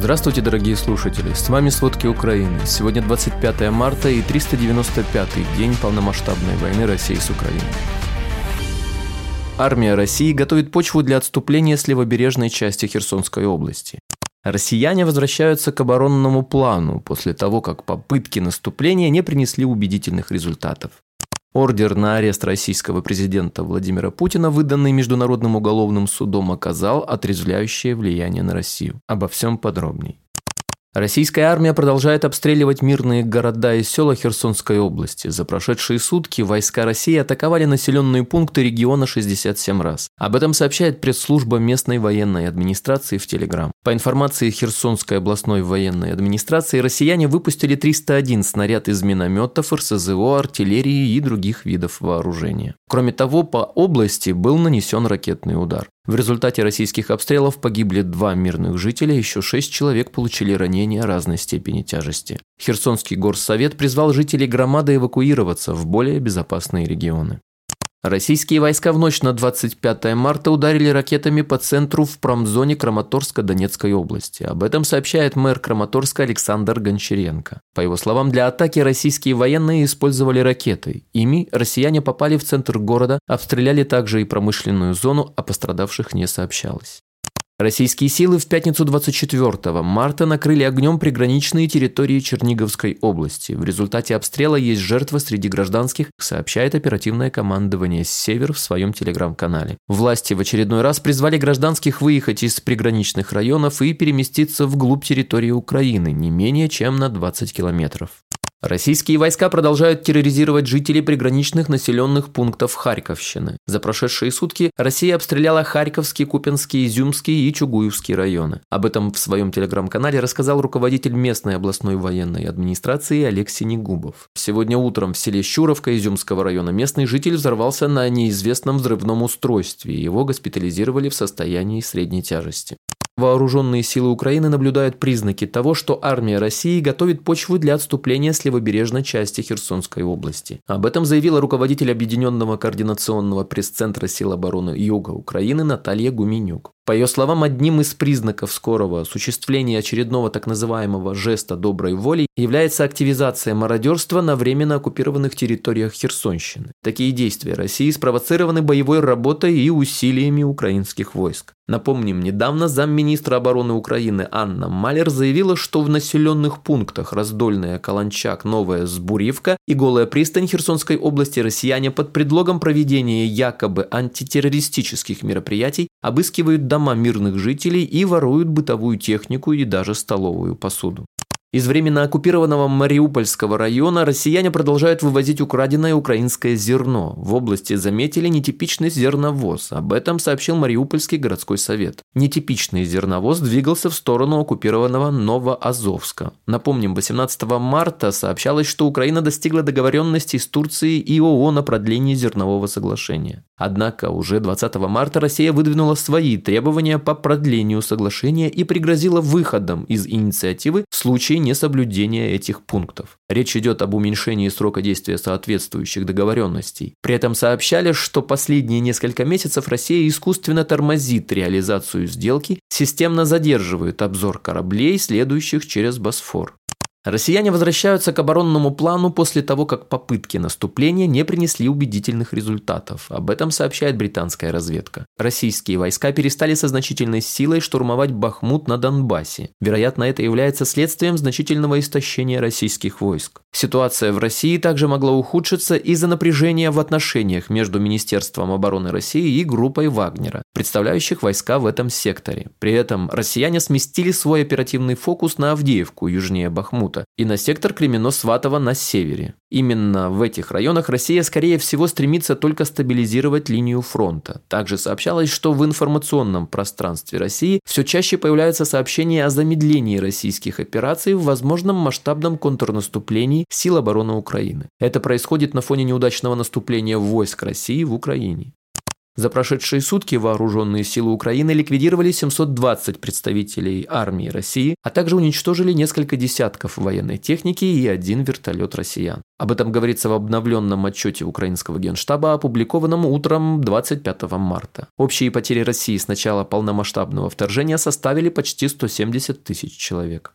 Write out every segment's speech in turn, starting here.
Здравствуйте, дорогие слушатели! С вами «Сводки Украины». Сегодня 25 марта и 395-й день полномасштабной войны России с Украиной. Армия России готовит почву для отступления с левобережной части Херсонской области. Россияне возвращаются к оборонному плану после того, как попытки наступления не принесли убедительных результатов. Ордер на арест российского президента Владимира Путина, выданный Международным уголовным судом, оказал отрезвляющее влияние на Россию. Обо всем подробней. Российская армия продолжает обстреливать мирные города и села Херсонской области. За прошедшие сутки войска России атаковали населенные пункты региона 67 раз. Об этом сообщает пресс-служба местной военной администрации в Телеграм. По информации Херсонской областной военной администрации, россияне выпустили 301 снаряд из минометов, РСЗО, артиллерии и других видов вооружения. Кроме того, по области был нанесен ракетный удар. В результате российских обстрелов погибли два мирных жителя, еще шесть человек получили ранения разной степени тяжести. Херсонский горсовет призвал жителей громады эвакуироваться в более безопасные регионы. Российские войска в ночь на 25 марта ударили ракетами по центру в промзоне Краматорска-Донецкой области. Об этом сообщает мэр Краматорска Александр Гончаренко. По его словам, для атаки российские военные использовали ракеты. Ими россияне попали в центр города, обстреляли также и промышленную зону, о пострадавших не сообщалось. Российские силы в пятницу 24 марта накрыли огнем приграничные территории Черниговской области. В результате обстрела есть жертва среди гражданских, сообщает оперативное командование «Север» в своем телеграм-канале. Власти в очередной раз призвали гражданских выехать из приграничных районов и переместиться вглубь территории Украины не менее чем на 20 километров. Российские войска продолжают терроризировать жителей приграничных населенных пунктов Харьковщины. За прошедшие сутки Россия обстреляла Харьковский, Купинский, Изюмский и Чугуевский районы. Об этом в своем телеграм-канале рассказал руководитель местной областной военной администрации Олег Синегубов. Сегодня утром в селе Щуровка Изюмского района местный житель взорвался на неизвестном взрывном устройстве. Его госпитализировали в состоянии средней тяжести. Вооруженные силы Украины наблюдают признаки того, что армия России готовит почву для отступления с левобережной части Херсонской области. Об этом заявила руководитель Объединенного координационного пресс-центра сил обороны Юга Украины Наталья Гуменюк. По ее словам, одним из признаков скорого осуществления очередного так называемого жеста доброй воли является активизация мародерства на временно оккупированных территориях Херсонщины. Такие действия России спровоцированы боевой работой и усилиями украинских войск. Напомним, недавно замминистра обороны Украины Анна Малер заявила, что в населенных пунктах Раздольная, Каланчак, Новая Сбуривка и Голая пристань Херсонской области россияне под предлогом проведения якобы антитеррористических мероприятий обыскивают дома мирных жителей и воруют бытовую технику и даже столовую посуду. Из временно оккупированного Мариупольского района россияне продолжают вывозить украденное украинское зерно. В области заметили нетипичный зерновоз. Об этом сообщил Мариупольский городской совет. Нетипичный зерновоз двигался в сторону оккупированного Новоазовска. Напомним, 18 марта сообщалось, что Украина достигла договоренности с Турцией и ООН о продлении зернового соглашения. Однако уже 20 марта Россия выдвинула свои требования по продлению соглашения и пригрозила выходом из инициативы в случае несоблюдения этих пунктов. Речь идет об уменьшении срока действия соответствующих договоренностей. При этом сообщали, что последние несколько месяцев Россия искусственно тормозит реализацию сделки, системно задерживает обзор кораблей, следующих через Босфор. Россияне возвращаются к оборонному плану после того, как попытки наступления не принесли убедительных результатов. Об этом сообщает британская разведка. Российские войска перестали со значительной силой штурмовать Бахмут на Донбассе. Вероятно, это является следствием значительного истощения российских войск. Ситуация в России также могла ухудшиться из-за напряжения в отношениях между Министерством обороны России и группой Вагнера, представляющих войска в этом секторе. При этом россияне сместили свой оперативный фокус на Авдеевку, южнее Бахмута Бахмута и на сектор Кремено-Сватово на севере. Именно в этих районах Россия, скорее всего, стремится только стабилизировать линию фронта. Также сообщалось, что в информационном пространстве России все чаще появляются сообщения о замедлении российских операций в возможном масштабном контрнаступлении сил обороны Украины. Это происходит на фоне неудачного наступления войск России в Украине. За прошедшие сутки вооруженные силы Украины ликвидировали 720 представителей армии России, а также уничтожили несколько десятков военной техники и один вертолет россиян. Об этом говорится в обновленном отчете украинского генштаба, опубликованном утром 25 марта. Общие потери России с начала полномасштабного вторжения составили почти 170 тысяч человек.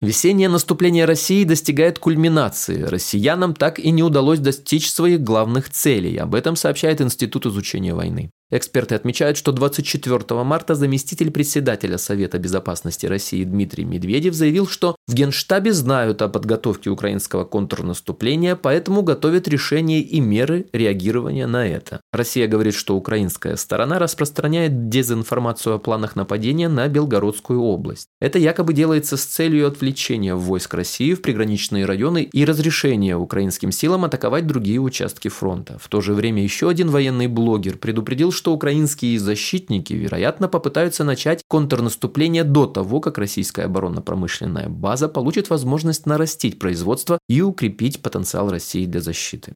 Весеннее наступление России достигает кульминации. Россиянам так и не удалось достичь своих главных целей. Об этом сообщает Институт изучения войны. Эксперты отмечают, что 24 марта заместитель председателя Совета безопасности России Дмитрий Медведев заявил, что в Генштабе знают о подготовке украинского контрнаступления, поэтому готовят решения и меры реагирования на это. Россия говорит, что украинская сторона распространяет дезинформацию о планах нападения на Белгородскую область. Это якобы делается с целью отвлечения войск России в приграничные районы и разрешения украинским силам атаковать другие участки фронта. В то же время еще один военный блогер предупредил, что украинские защитники, вероятно, попытаются начать контрнаступление до того, как российская оборонно-промышленная база получит возможность нарастить производство и укрепить потенциал России для защиты.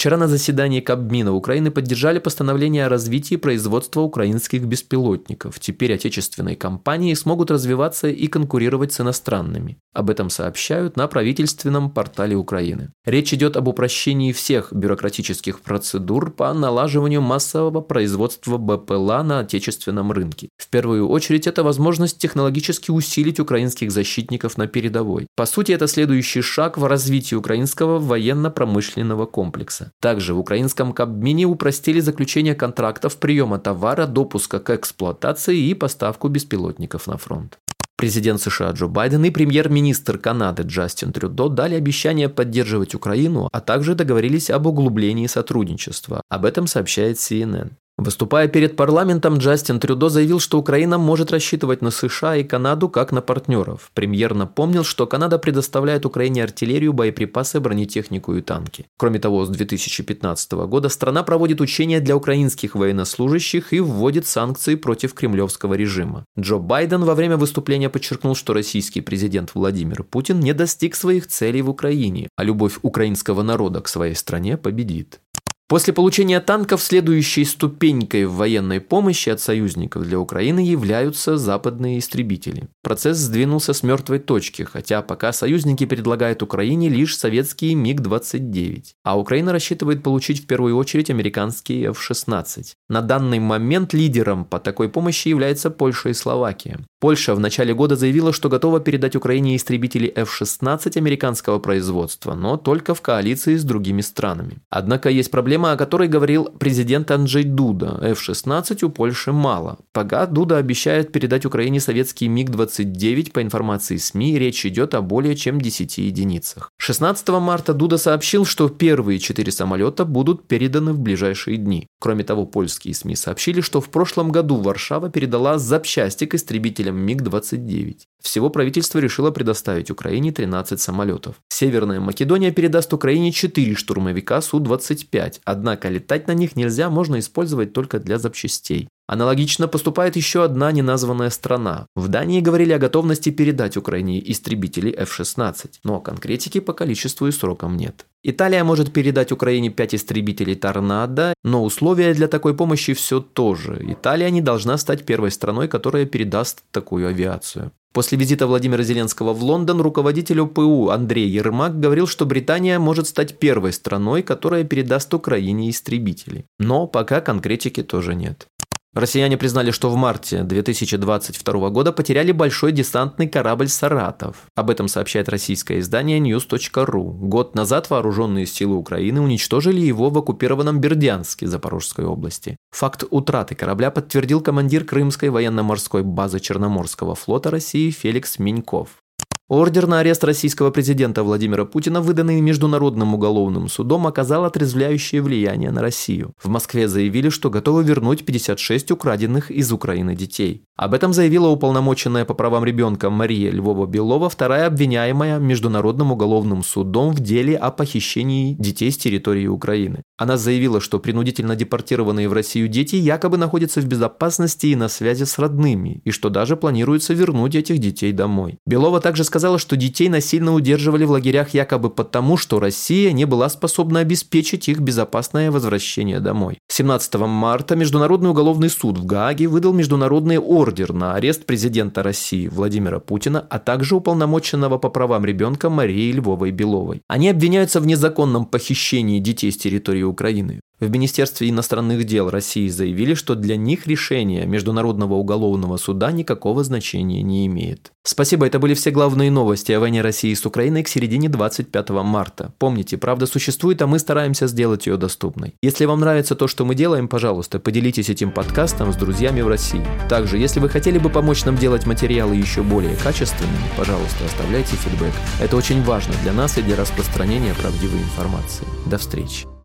Вчера на заседании Кабмина Украины поддержали постановление о развитии производства украинских беспилотников. Теперь отечественные компании смогут развиваться и конкурировать с иностранными. Об этом сообщают на правительственном портале Украины. Речь идет об упрощении всех бюрократических процедур по налаживанию массового производства БПЛА на отечественном рынке. В первую очередь это возможность технологически усилить украинских защитников на передовой. По сути, это следующий шаг в развитии украинского военно-промышленного комплекса. Также в украинском Кабмине упростили заключение контрактов приема товара, допуска к эксплуатации и поставку беспилотников на фронт. Президент США Джо Байден и премьер-министр Канады Джастин Трюдо дали обещание поддерживать Украину, а также договорились об углублении сотрудничества. Об этом сообщает CNN. Выступая перед парламентом, Джастин Трюдо заявил, что Украина может рассчитывать на США и Канаду как на партнеров. Премьер напомнил, что Канада предоставляет Украине артиллерию, боеприпасы, бронетехнику и танки. Кроме того, с 2015 года страна проводит учения для украинских военнослужащих и вводит санкции против кремлевского режима. Джо Байден во время выступления подчеркнул, что российский президент Владимир Путин не достиг своих целей в Украине, а любовь украинского народа к своей стране победит. После получения танков следующей ступенькой в военной помощи от союзников для Украины являются западные истребители. Процесс сдвинулся с мертвой точки, хотя пока союзники предлагают Украине лишь советские МиГ-29, а Украина рассчитывает получить в первую очередь американские F-16. На данный момент лидером по такой помощи является Польша и Словакия. Польша в начале года заявила, что готова передать Украине истребители F-16 американского производства, но только в коалиции с другими странами. Однако есть проблема о которой говорил президент Анджей Дуда. F-16 у Польши мало. Пока Дуда обещает передать Украине советский МиГ-29, по информации СМИ, речь идет о более чем 10 единицах. 16 марта Дуда сообщил, что первые четыре самолета будут переданы в ближайшие дни. Кроме того, польские СМИ сообщили, что в прошлом году Варшава передала запчасти к истребителям МиГ-29. Всего правительство решило предоставить Украине 13 самолетов. Северная Македония передаст Украине 4 штурмовика Су-25, однако летать на них нельзя, можно использовать только для запчастей. Аналогично поступает еще одна неназванная страна. В Дании говорили о готовности передать Украине истребители F-16, но конкретики по количеству и срокам нет. Италия может передать Украине 5 истребителей «Торнадо», но условия для такой помощи все то же. Италия не должна стать первой страной, которая передаст такую авиацию. После визита Владимира Зеленского в Лондон руководитель ОПУ Андрей Ермак говорил, что Британия может стать первой страной, которая передаст Украине истребители. Но пока конкретики тоже нет. Россияне признали, что в марте 2022 года потеряли большой десантный корабль «Саратов». Об этом сообщает российское издание news.ru. Год назад вооруженные силы Украины уничтожили его в оккупированном Бердянске Запорожской области. Факт утраты корабля подтвердил командир Крымской военно-морской базы Черноморского флота России Феликс Миньков. Ордер на арест российского президента Владимира Путина, выданный Международным уголовным судом, оказал отрезвляющее влияние на Россию. В Москве заявили, что готовы вернуть 56 украденных из Украины детей. Об этом заявила уполномоченная по правам ребенка Мария Львова-Белова, вторая обвиняемая Международным уголовным судом в деле о похищении детей с территории Украины. Она заявила, что принудительно депортированные в Россию дети якобы находятся в безопасности и на связи с родными, и что даже планируется вернуть этих детей домой. Белова также сказала, сказала, что детей насильно удерживали в лагерях якобы потому, что Россия не была способна обеспечить их безопасное возвращение домой. 17 марта Международный уголовный суд в Гааге выдал международный ордер на арест президента России Владимира Путина, а также уполномоченного по правам ребенка Марии Львовой Беловой. Они обвиняются в незаконном похищении детей с территории Украины. В Министерстве иностранных дел России заявили, что для них решение Международного уголовного суда никакого значения не имеет. Спасибо, это были все главные новости о войне России с Украиной к середине 25 марта. Помните, правда существует, а мы стараемся сделать ее доступной. Если вам нравится то, что мы делаем, пожалуйста, поделитесь этим подкастом с друзьями в России. Также, если вы хотели бы помочь нам делать материалы еще более качественными, пожалуйста, оставляйте фидбэк. Это очень важно для нас и для распространения правдивой информации. До встречи.